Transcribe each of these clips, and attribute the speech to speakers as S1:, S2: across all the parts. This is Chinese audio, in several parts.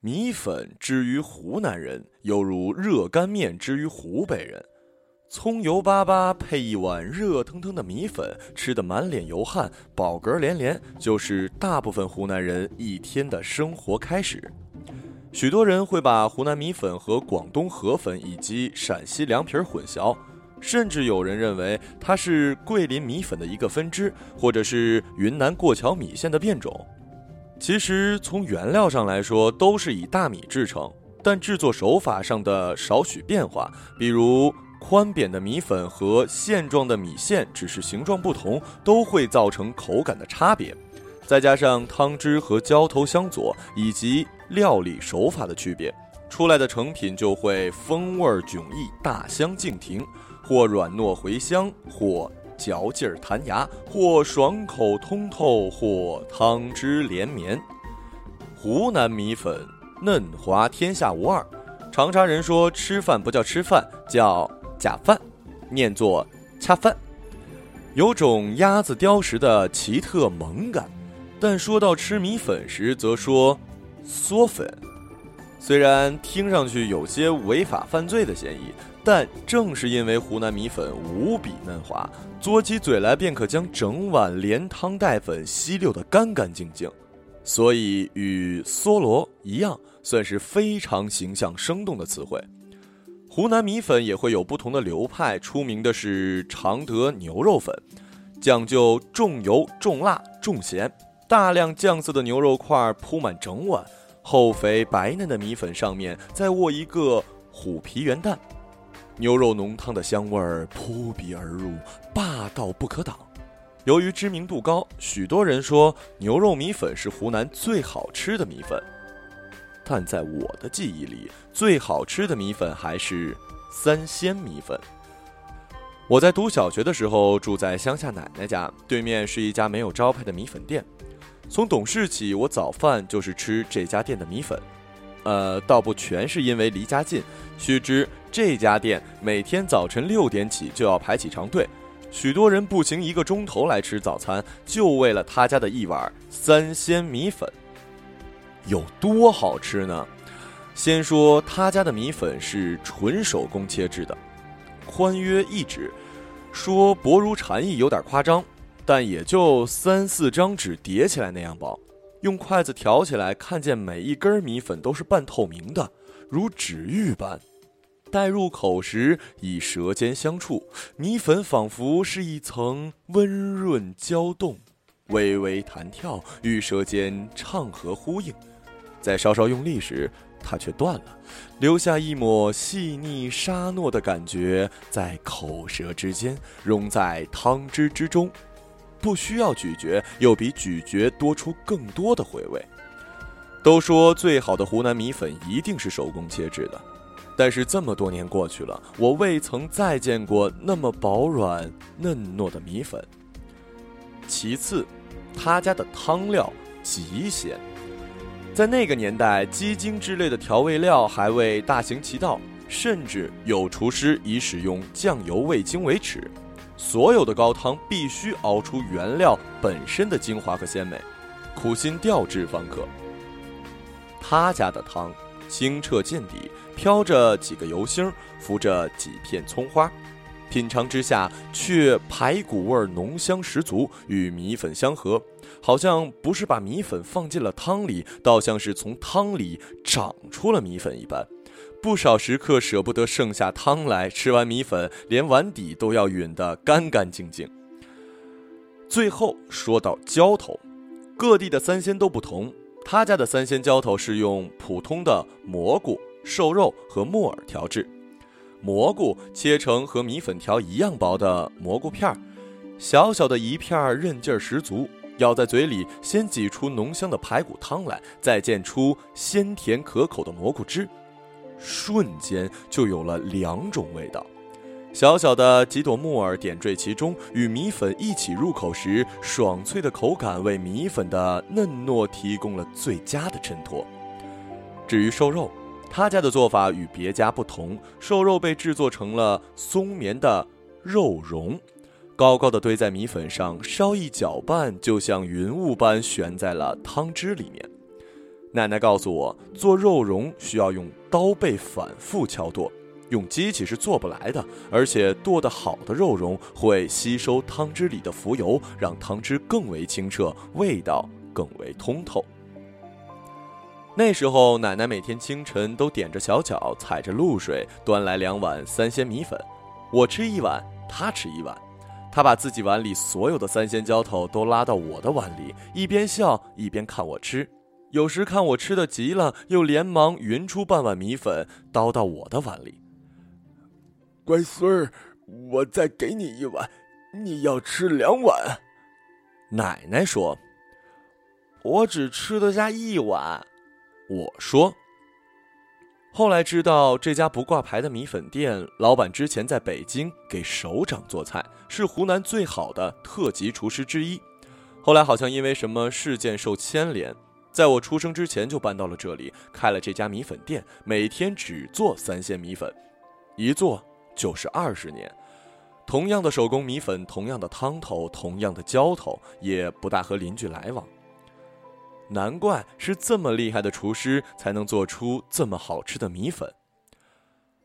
S1: 米粉之于湖南人，犹如热干面之于湖北人。葱油粑粑配一碗热腾腾的米粉，吃得满脸油汗、饱嗝连连，就是大部分湖南人一天的生活开始。许多人会把湖南米粉和广东河粉以及陕西凉皮混淆，甚至有人认为它是桂林米粉的一个分支，或者是云南过桥米线的变种。其实从原料上来说，都是以大米制成，但制作手法上的少许变化，比如。宽扁的米粉和线状的米线只是形状不同，都会造成口感的差别。再加上汤汁和浇头相佐，以及料理手法的区别，出来的成品就会风味迥异、大相径庭，或软糯回香，或嚼劲儿弹牙，或爽口通透，或汤汁连绵。湖南米粉嫩滑，天下无二。长沙人说吃饭不叫吃饭，叫。假饭，念作恰饭，有种鸭子叼食的奇特萌感。但说到吃米粉时，则说嗦粉。虽然听上去有些违法犯罪的嫌疑，但正是因为湖南米粉无比嫩滑，嘬起嘴来便可将整碗连汤带粉吸溜得干干净净，所以与梭罗一样，算是非常形象生动的词汇。湖南米粉也会有不同的流派，出名的是常德牛肉粉，讲究重油、重辣、重咸，大量酱色的牛肉块铺满整碗，厚肥白嫩的米粉上面再卧一个虎皮圆蛋，牛肉浓汤的香味儿扑鼻而入，霸道不可挡。由于知名度高，许多人说牛肉米粉是湖南最好吃的米粉。但在我的记忆里，最好吃的米粉还是三鲜米粉。我在读小学的时候住在乡下奶奶家，对面是一家没有招牌的米粉店。从懂事起，我早饭就是吃这家店的米粉。呃，倒不全是因为离家近。须知这家店每天早晨六点起就要排起长队，许多人步行一个钟头来吃早餐，就为了他家的一碗三鲜米粉。有多好吃呢？先说他家的米粉是纯手工切制的，宽约一指，说薄如蝉翼有点夸张，但也就三四张纸叠起来那样薄。用筷子挑起来，看见每一根米粉都是半透明的，如纸玉般。待入口时，以舌尖相触，米粉仿佛是一层温润胶冻，微微弹跳，与舌尖唱和呼应。在稍稍用力时，它却断了，留下一抹细腻沙糯的感觉在口舌之间，融在汤汁之中，不需要咀嚼，又比咀嚼多出更多的回味。都说最好的湖南米粉一定是手工切制的，但是这么多年过去了，我未曾再见过那么薄软嫩糯的米粉。其次，他家的汤料极鲜。在那个年代，鸡精之类的调味料还未大行其道，甚至有厨师以使用酱油味精为耻。所有的高汤必须熬出原料本身的精华和鲜美，苦心调制方可。他家的汤清澈见底，飘着几个油星，浮着几片葱花。品尝之下，却排骨味浓香十足，与米粉相合，好像不是把米粉放进了汤里，倒像是从汤里长出了米粉一般。不少食客舍不得剩下汤来，吃完米粉连碗底都要吮得干干净净。最后说到浇头，各地的三鲜都不同，他家的三鲜浇头是用普通的蘑菇、瘦肉和木耳调制。蘑菇切成和米粉条一样薄的蘑菇片儿，小小的一片儿，韧劲儿十足。咬在嘴里，先挤出浓香的排骨汤来，再溅出鲜甜可口的蘑菇汁，瞬间就有了两种味道。小小的几朵木耳点缀其中，与米粉一起入口时，爽脆的口感为米粉的嫩糯提供了最佳的衬托。至于瘦肉，他家的做法与别家不同，瘦肉被制作成了松绵的肉蓉，高高的堆在米粉上，稍一搅拌，就像云雾般悬在了汤汁里面。奶奶告诉我，做肉蓉需要用刀背反复敲剁，用机器是做不来的。而且剁得好的肉蓉会吸收汤汁里的浮油，让汤汁更为清澈，味道更为通透。那时候，奶奶每天清晨都踮着小脚，踩着露水，端来两碗三鲜米粉，我吃一碗，她吃一碗。她把自己碗里所有的三鲜浇头都拉到我的碗里，一边笑一边看我吃。有时看我吃的急了，又连忙匀出半碗米粉倒到我的碗里。
S2: 乖孙儿，我再给你一碗，你要吃两碗。
S1: 奶奶说：“我只吃得下一碗。”我说。后来知道这家不挂牌的米粉店，老板之前在北京给首长做菜，是湖南最好的特级厨师之一。后来好像因为什么事件受牵连。在我出生之前就搬到了这里，开了这家米粉店，每天只做三鲜米粉，一做就是二十年。同样的手工米粉，同样的汤头，同样的浇头，也不大和邻居来往。难怪是这么厉害的厨师才能做出这么好吃的米粉。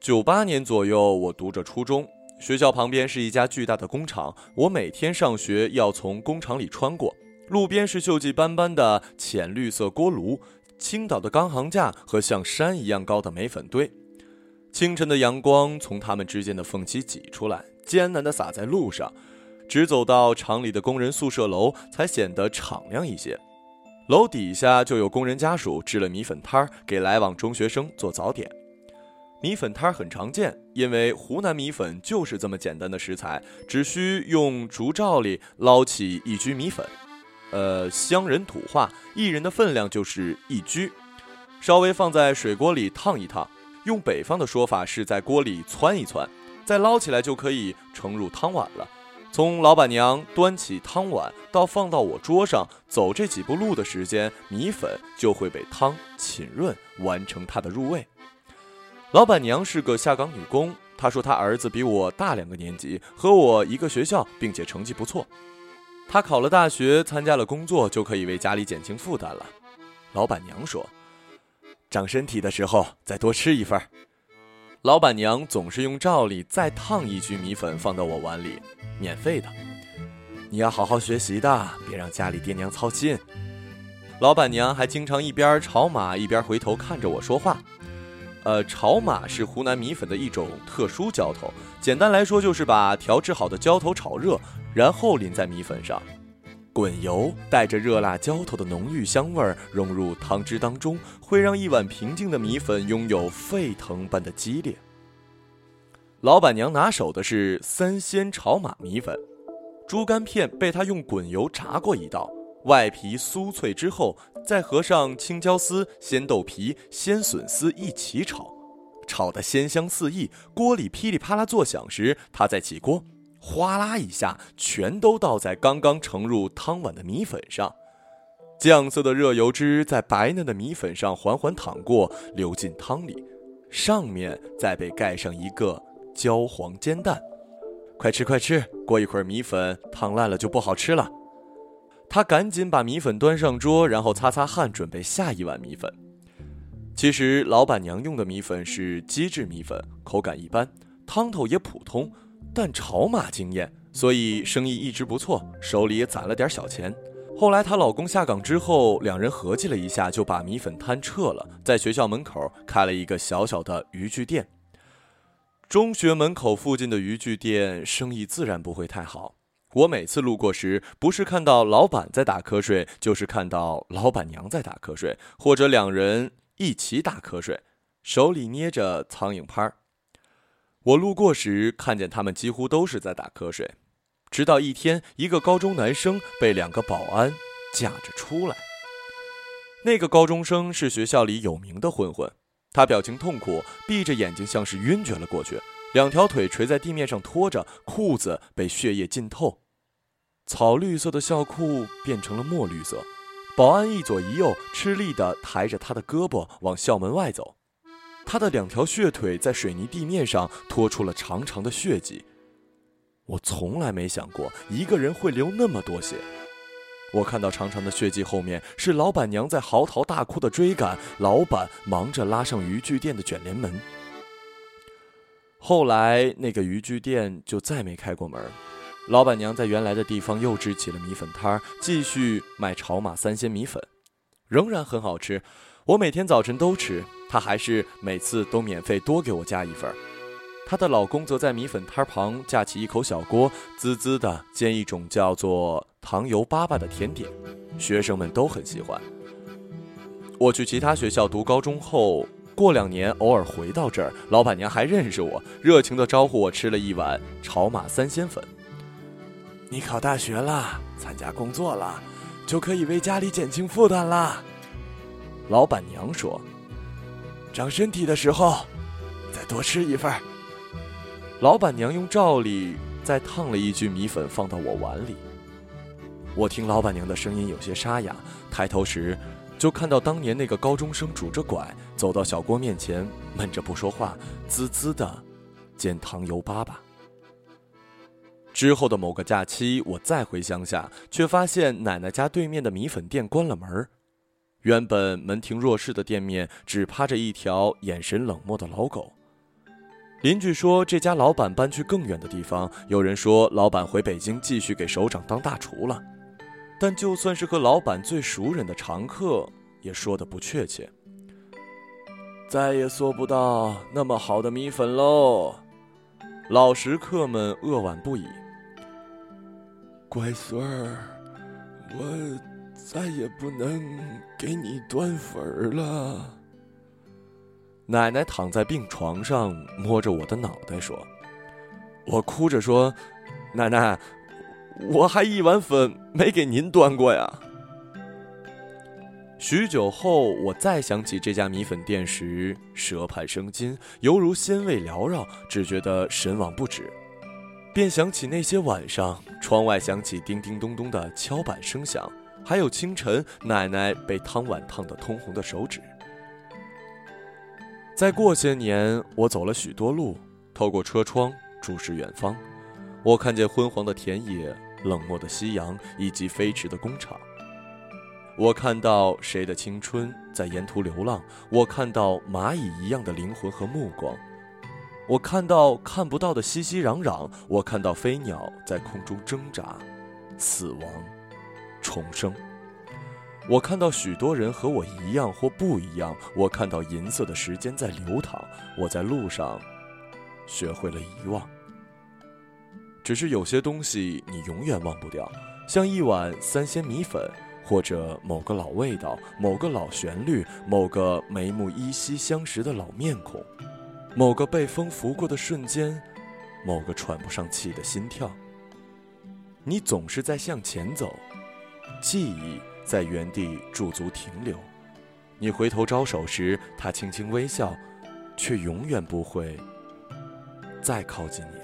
S1: 九八年左右，我读着初中，学校旁边是一家巨大的工厂，我每天上学要从工厂里穿过。路边是锈迹斑斑的浅绿色锅炉，青岛的钢行架和像山一样高的煤粉堆。清晨的阳光从它们之间的缝隙挤出来，艰难地洒在路上。直走到厂里的工人宿舍楼，才显得敞亮一些。楼底下就有工人家属支了米粉摊儿，给来往中学生做早点。米粉摊儿很常见，因为湖南米粉就是这么简单的食材，只需用竹罩里捞起一居米粉。呃，乡人土话，一人的分量就是一居，稍微放在水锅里烫一烫，用北方的说法是在锅里汆一汆，再捞起来就可以盛入汤碗了。从老板娘端起汤碗到放到我桌上，走这几步路的时间，米粉就会被汤浸润，完成它的入味。老板娘是个下岗女工，她说她儿子比我大两个年级，和我一个学校，并且成绩不错。他考了大学，参加了工作，就可以为家里减轻负担了。老板娘说：“长身体的时候再多吃一份。”老板娘总是用罩里再烫一局米粉放到我碗里，免费的。你要好好学习的，别让家里爹娘操心。老板娘还经常一边炒码一边回头看着我说话。呃，炒码是湖南米粉的一种特殊浇头，简单来说就是把调制好的浇头炒热。然后淋在米粉上，滚油带着热辣浇头的浓郁香味儿融入汤汁当中，会让一碗平静的米粉拥有沸腾般的激烈。老板娘拿手的是三鲜炒码米粉，猪肝片被她用滚油炸过一道，外皮酥脆之后，再和上青椒丝、鲜豆皮、鲜笋丝一起炒，炒得鲜香四溢，锅里噼里啪啦作响时，它再起锅。哗啦一下，全都倒在刚刚盛入汤碗的米粉上，酱色的热油脂在白嫩的米粉上缓缓淌过，流进汤里，上面再被盖上一个焦黄煎蛋。快吃快吃，过一会儿米粉烫烂了就不好吃了。他赶紧把米粉端上桌，然后擦擦汗，准备下一碗米粉。其实老板娘用的米粉是机制米粉，口感一般，汤头也普通。但炒码惊艳，所以生意一直不错，手里也攒了点小钱。后来她老公下岗之后，两人合计了一下，就把米粉摊撤了，在学校门口开了一个小小的渔具店。中学门口附近的渔具店生意自然不会太好。我每次路过时，不是看到老板在打瞌睡，就是看到老板娘在打瞌睡，或者两人一起打瞌睡，手里捏着苍蝇拍儿。我路过时，看见他们几乎都是在打瞌睡。直到一天，一个高中男生被两个保安架着出来。那个高中生是学校里有名的混混，他表情痛苦，闭着眼睛，像是晕厥了过去，两条腿垂在地面上拖着，裤子被血液浸透，草绿色的校裤变成了墨绿色。保安一左一右，吃力地抬着他的胳膊往校门外走。他的两条血腿在水泥地面上拖出了长长的血迹。我从来没想过一个人会流那么多血。我看到长长的血迹后面是老板娘在嚎啕大哭的追赶，老板忙着拉上渔具店的卷帘门。后来那个渔具店就再没开过门，老板娘在原来的地方又支起了米粉摊儿，继续卖炒码三鲜米粉，仍然很好吃。我每天早晨都吃，她还是每次都免费多给我加一份。她的老公则在米粉摊旁架起一口小锅，滋滋的煎一种叫做糖油粑粑的甜点，学生们都很喜欢。我去其他学校读高中后，过两年偶尔回到这儿，老板娘还认识我，热情地招呼我吃了一碗炒码三鲜粉。
S2: 你考大学了，参加工作了，就可以为家里减轻负担啦。
S1: 老板娘说：“
S2: 长身体的时候，再多吃一份。”
S1: 老板娘用罩里再烫了一具米粉放到我碗里。我听老板娘的声音有些沙哑，抬头时，就看到当年那个高中生拄着拐走到小郭面前，闷着不说话，滋滋的煎糖油粑粑。之后的某个假期，我再回乡下，却发现奶奶家对面的米粉店关了门。原本门庭若市的店面，只趴着一条眼神冷漠的老狗。邻居说这家老板搬去更远的地方，有人说老板回北京继续给首长当大厨了。但就算是和老板最熟人的常客，也说的不确切。
S2: 再也做不到那么好的米粉喽，
S1: 老食客们扼腕不已。
S2: 乖孙儿，我。再也不能给你端粉儿了。
S1: 奶奶躺在病床上，摸着我的脑袋说：“我哭着说，奶奶，我还一碗粉没给您端过呀。”许久后，我再想起这家米粉店时，舌畔生津，犹如鲜味缭绕，只觉得神往不止，便想起那些晚上，窗外响起叮叮咚咚的敲板声响。还有清晨，奶奶被汤碗烫得通红的手指。再过些年，我走了许多路，透过车窗注视远方，我看见昏黄的田野、冷漠的夕阳以及飞驰的工厂。我看到谁的青春在沿途流浪，我看到蚂蚁一样的灵魂和目光，我看到看不到的熙熙攘攘，我看到飞鸟在空中挣扎，死亡。重生。我看到许多人和我一样或不一样。我看到银色的时间在流淌。我在路上，学会了遗忘。只是有些东西你永远忘不掉，像一碗三鲜米粉，或者某个老味道、某个老旋律、某个眉目依稀相识的老面孔、某个被风拂过的瞬间、某个喘不上气的心跳。你总是在向前走。记忆在原地驻足停留，你回头招手时，他轻轻微笑，却永远不会再靠近你。